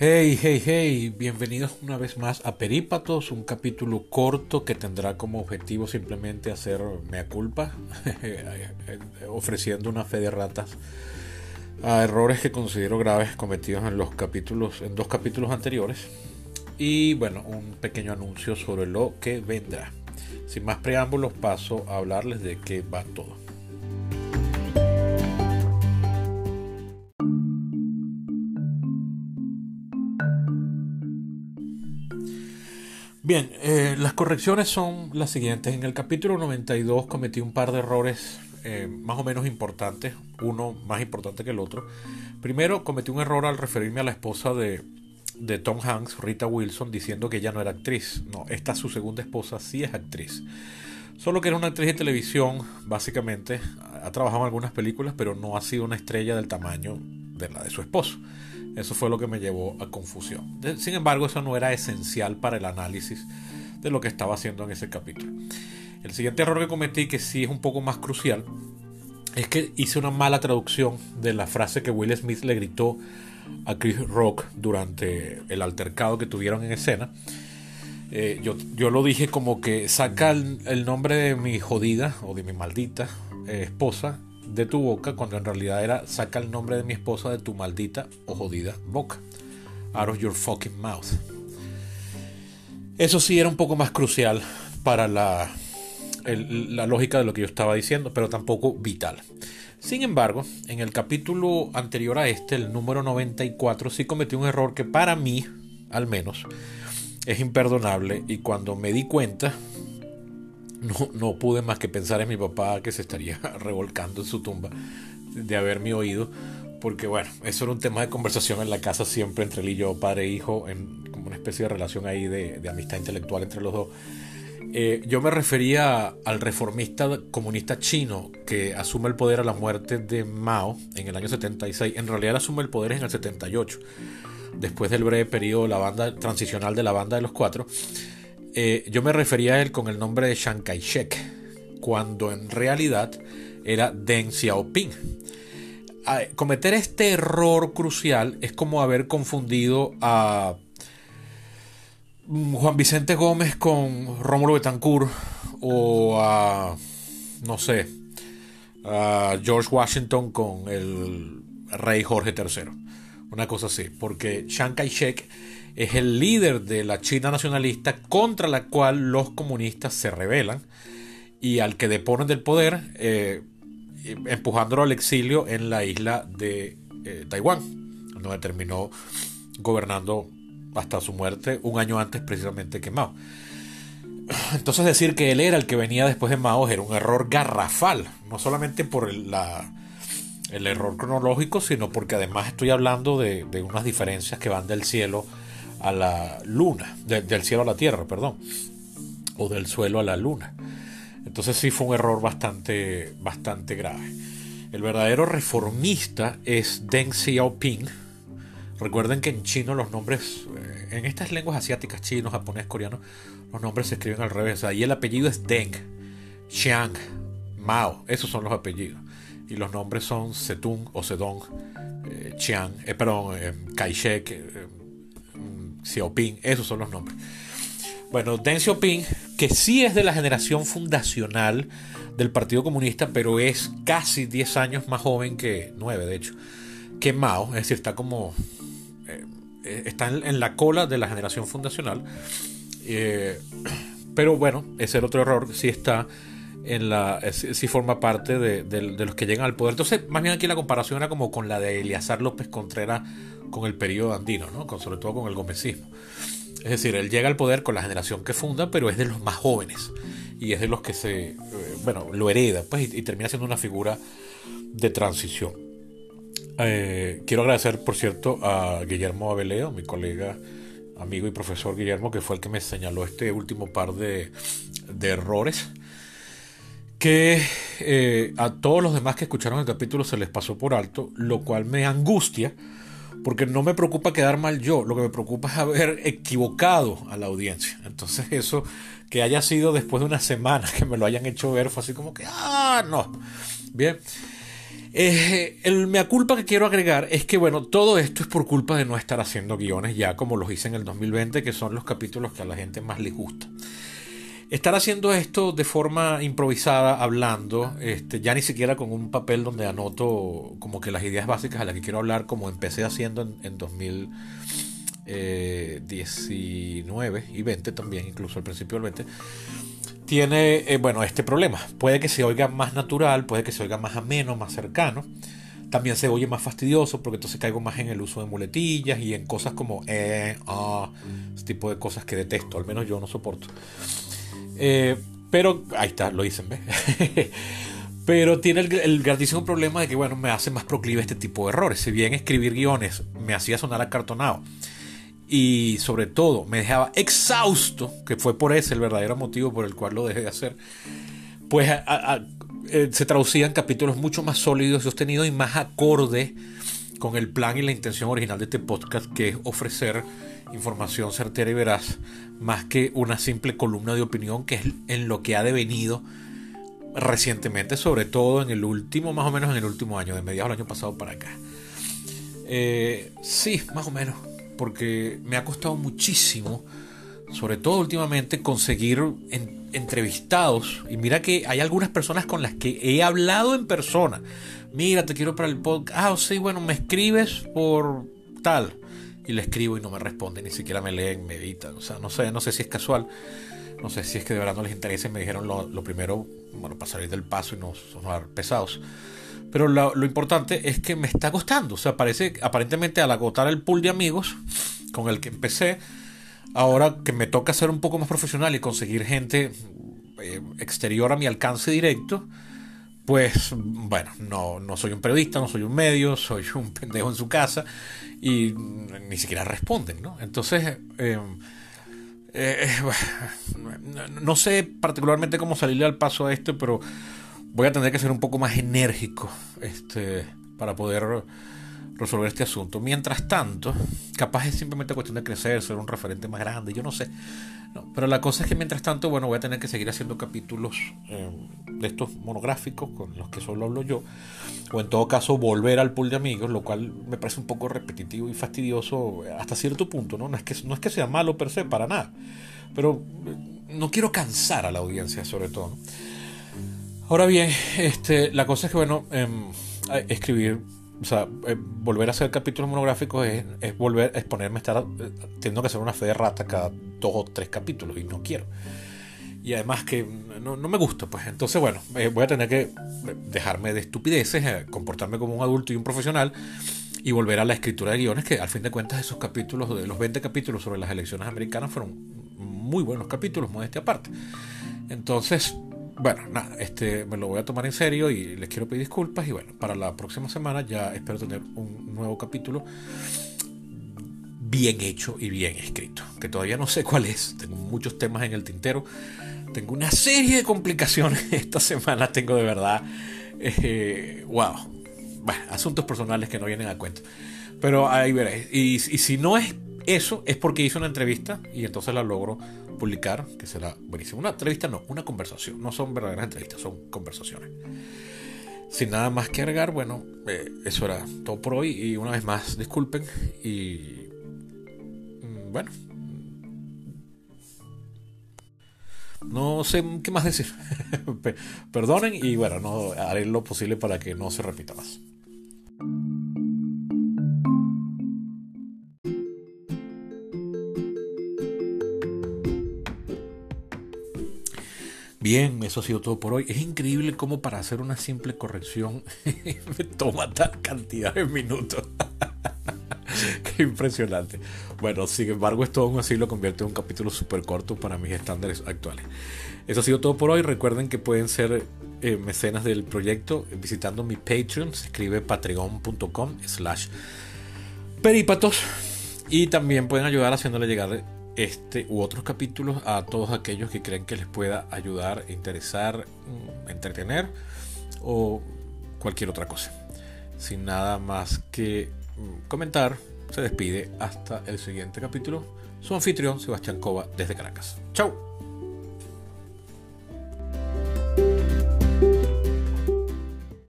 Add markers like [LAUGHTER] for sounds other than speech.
Hey, hey, hey, bienvenidos una vez más a Perípatos, un capítulo corto que tendrá como objetivo simplemente hacer mea culpa, [LAUGHS] ofreciendo una fe de ratas a errores que considero graves cometidos en los capítulos, en dos capítulos anteriores. Y bueno, un pequeño anuncio sobre lo que vendrá. Sin más preámbulos, paso a hablarles de qué va todo. Bien, eh, las correcciones son las siguientes. En el capítulo 92 cometí un par de errores eh, más o menos importantes, uno más importante que el otro. Primero, cometí un error al referirme a la esposa de, Tom Hanks, Rita Wilson, diciendo que ella no era actriz. No, esta su segunda esposa sí es actriz. Solo que era una actriz de televisión, básicamente. Ha trabajado en algunas películas, pero no ha sido una estrella del tamaño de la de su esposo. Eso fue lo que me llevó a confusión. Sin embargo, eso no era esencial para el análisis de lo que estaba haciendo en ese capítulo. El siguiente error que cometí, que sí es un poco más crucial, es que hice una mala traducción de la frase que Will Smith le gritó a Chris Rock durante el altercado que tuvieron en escena. Eh, yo, yo, lo dije como que saca el, nombre de mi jodida o de mi maldita eh, esposa de tu boca cuando en realidad era saca el nombre de mi esposa de tu maldita o jodida boca. Out of your fucking mouth. Eso sí era un poco más crucial para la, la lógica de lo que yo estaba diciendo, pero tampoco vital. Sin embargo, en el capítulo anterior a este, el número 94, sí cometí un error que para mí, al menos, es imperdonable y cuando me di cuenta, no, no, pude más que pensar en mi papá que se estaría [LAUGHS] revolcando en su tumba de haberme oído. Porque bueno, eso era un tema de conversación en la casa siempre entre él y yo, padre e hijo, en como una especie de relación ahí de, de amistad intelectual entre los dos. Eh, yo me refería al reformista comunista chino que asume el poder a la muerte de Mao en el año 76. En realidad asume el poder en el 78, después del breve periodo la banda transicional de la banda de los cuatro. Eh, yo me refería a él con el nombre de Chiang Kai-shek, cuando en realidad era Deng Xiaoping. cometer este error crucial es como haber confundido a Juan Vicente Gómez con Rómulo Betancourt o a, no sé, a George Washington con el rey Jorge III. Una cosa así, porque Chiang Kai-shek es el líder de la China nacionalista contra la cual los comunistas se rebelan y al que deponen del poder, eh, empujándolo al exilio en la isla de eh, Taiwán, donde terminó gobernando hasta su muerte un año antes precisamente que Mao. Entonces decir que él era el que venía después de Mao era un error garrafal, no solamente por el, error cronológico, sino porque además estoy hablando de, de unas diferencias que van del cielo a la luna, del cielo a la tierra, perdón, o del suelo a la luna. Entonces sí fue un error bastante, bastante grave. El verdadero reformista es Deng Xiaoping. Recuerden que en chino los nombres, eh, en estas lenguas asiáticas, chino, japonés, coreano, los nombres se escriben al revés. Ahí el apellido es Deng, Xiang, Mao, esos son los apellidos. Y los nombres son Setung o Sedong, eh, Chiang, eh, perdón, Kai-shek, Xiaoping, esos son los nombres. Bueno, Deng Xiaoping, que sí es de la generación fundacional del Partido Comunista, pero es casi 10 años más joven que 9, de hecho, que Mao, es decir, está como. Eh, está en, la cola de la generación fundacional. Eh, pero bueno, ese era otro error, sí está en la. sí forma parte de, de, los que llegan al poder. Entonces, más bien aquí la comparación era como con la de Eleazar López Contreras con el periodo andino, ¿no? con, sobre todo con el gomecismo. Es decir, él llega al poder con la generación que funda, pero es de los más jóvenes y es de los que se, eh, bueno, lo hereda pues, y, termina siendo una figura de transición. Eh, quiero agradecer, por cierto, a Guillermo Abeleo, mi colega, amigo y profesor Guillermo, que fue el que me señaló este último par de, de errores que eh, a todos los demás que escucharon el capítulo se les pasó por alto, lo cual me angustia porque no me preocupa quedar mal yo, lo que me preocupa es haber equivocado a la audiencia. Entonces eso, que haya sido después de una semana [LAUGHS] que me lo hayan hecho ver, fue así como que, ah, no. Bien. Eh, el mea culpa que quiero agregar es que, bueno, todo esto es por culpa de no estar haciendo guiones ya como los hice en el 2020, que son los capítulos que a la gente más les gusta. Estar haciendo esto de forma improvisada, hablando, este, ya ni siquiera con un papel donde anoto como que las ideas básicas a las que quiero hablar, como empecé haciendo en, en 2019 y 20 también, incluso al principio del 20 tiene, eh, bueno, este problema. Puede que se oiga más natural, puede que se oiga más ameno, más cercano. También se oye más fastidioso porque entonces caigo más en el uso de muletillas y en cosas como eh, ah, ese tipo de cosas que detesto, al menos yo no soporto. Eh, pero ahí está, lo dicen, ¿ves? [LAUGHS] pero tiene el, el, grandísimo problema de que, bueno, me hace más proclive este tipo de errores. Si bien escribir guiones me hacía sonar acartonado y sobre todo me dejaba exhausto, que fue por ese el verdadero motivo por el cual lo dejé de hacer, pues eh, se traducían capítulos mucho más sólidos, sostenidos y más acorde con el plan y la intención original de este podcast, que es ofrecer información certera y veraz, más que una simple columna de opinión, que es en lo que ha devenido recientemente, sobre todo en el último, más o menos en el último año, de mediados del año pasado para acá. Eh, sí, más o menos porque me ha costado muchísimo, sobre todo últimamente, conseguir entrevistados. Y mira que hay algunas personas con las que he hablado en persona. Mira, te quiero para el podcast. Ah, sí, bueno, me escribes por tal. Y le escribo y no me responde, ni siquiera me leen, me editan. O sea, no sé, no sé si es casual. No sé si es que de verdad no les interesa. Me dijeron lo, lo primero, bueno, para salir del paso y no sonar pesados. Pero lo, importante es que me está costando. O sea, parece, aparentemente al agotar el pool de amigos con el que empecé, ahora que me toca ser un poco más profesional y conseguir gente eh, exterior a mi alcance directo, pues bueno, no, no soy un periodista, no soy un medio, soy un [LAUGHS] pendejo en su casa y ni siquiera responden, ¿no? Entonces, em, eh, no sé particularmente cómo salirle al paso a esto, pero voy a tener que ser un poco más enérgico este, para poder resolver este asunto. Mientras tanto, capaz es simplemente cuestión de crecer, ser un referente más grande, yo no sé. pero la cosa es que mientras tanto, bueno, voy a tener que seguir haciendo capítulos eh, de estos monográficos con los que solo hablo yo, o en todo caso volver al pool de amigos, lo cual me parece un poco repetitivo y fastidioso hasta cierto punto, ¿no? No es que, no es que sea malo per se, para nada, pero eh, no quiero cansar a la audiencia sobre todo. ¿no? Ahora bien, este, la cosa es que, bueno, em, escribir, o sea, eh, volver a hacer capítulos monográficos es, volver a exponerme, a estar eh, teniendo que hacer una fe de rata cada dos o tres capítulos y no quiero. Y además que no, me gusta, pues entonces, bueno, eh, voy a tener que dejarme de estupideces, comportarme como un adulto y un profesional y volver a la escritura de guiones, que al fin de cuentas esos capítulos, de los 20 capítulos sobre las elecciones americanas, fueron muy buenos capítulos, modestia aparte. Entonces, bueno, nada, este me lo voy a tomar en serio y les quiero pedir disculpas. Y bueno, para la próxima semana ya espero tener un nuevo capítulo bien hecho y bien escrito. Que todavía no sé cuál es. Tengo muchos temas en el tintero. Tengo una serie de complicaciones [LAUGHS] esta semana. Tengo de verdad. Eh, wow. Bueno, asuntos personales que no vienen a cuento. Pero ahí veréis. Y, y si no es eso, es porque hice una entrevista y entonces la logro publicar, que será buenísimo. Una entrevista no, una conversación. No son verdaderas entrevistas, son conversaciones. Sin nada más que agregar, bueno, eh, eso era todo por hoy. Y una vez más, disculpen. Y mm, bueno, no sé qué más decir. [LAUGHS] Perdonen y bueno, no haré lo posible para que no se repita más. Bien, eso ha sido todo por hoy. Es increíble cómo para hacer una simple corrección [LAUGHS] me toma tal cantidad de minutos. [LAUGHS] Qué impresionante. Bueno, sin embargo, esto aún así lo convierte en un capítulo súper corto para mis estándares actuales. Eso ha sido todo por hoy. Recuerden que pueden ser eh, mecenas del proyecto visitando mi Patreon. Se escribe patreon.com slash peripatos. Y también pueden ayudar haciéndole llegar este u otros capítulos a todos aquellos que creen que les pueda ayudar, interesar, mm, entretener o cualquier otra cosa. Sin nada más que mm, comentar, se despide hasta el siguiente capítulo. Su anfitrión Sebastián Cova desde Caracas. Chao.